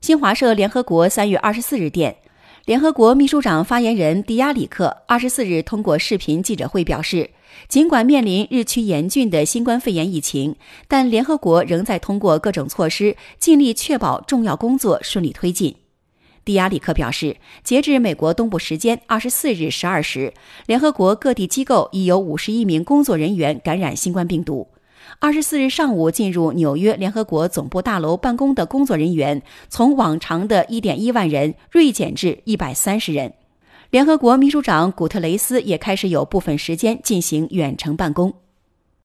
新华社联合国三月二十四日电，联合国秘书长发言人迪亚里克二十四日通过视频记者会表示，尽管面临日趋严峻的新冠肺炎疫情，但联合国仍在通过各种措施，尽力确保重要工作顺利推进。迪亚里克表示，截至美国东部时间二十四日十二时，联合国各地机构已有五十一名工作人员感染新冠病毒。二十四日上午进入纽约联合国总部大楼办公的工作人员，从往常的一点一万人锐减至一百三十人。联合国秘书长古特雷斯也开始有部分时间进行远程办公。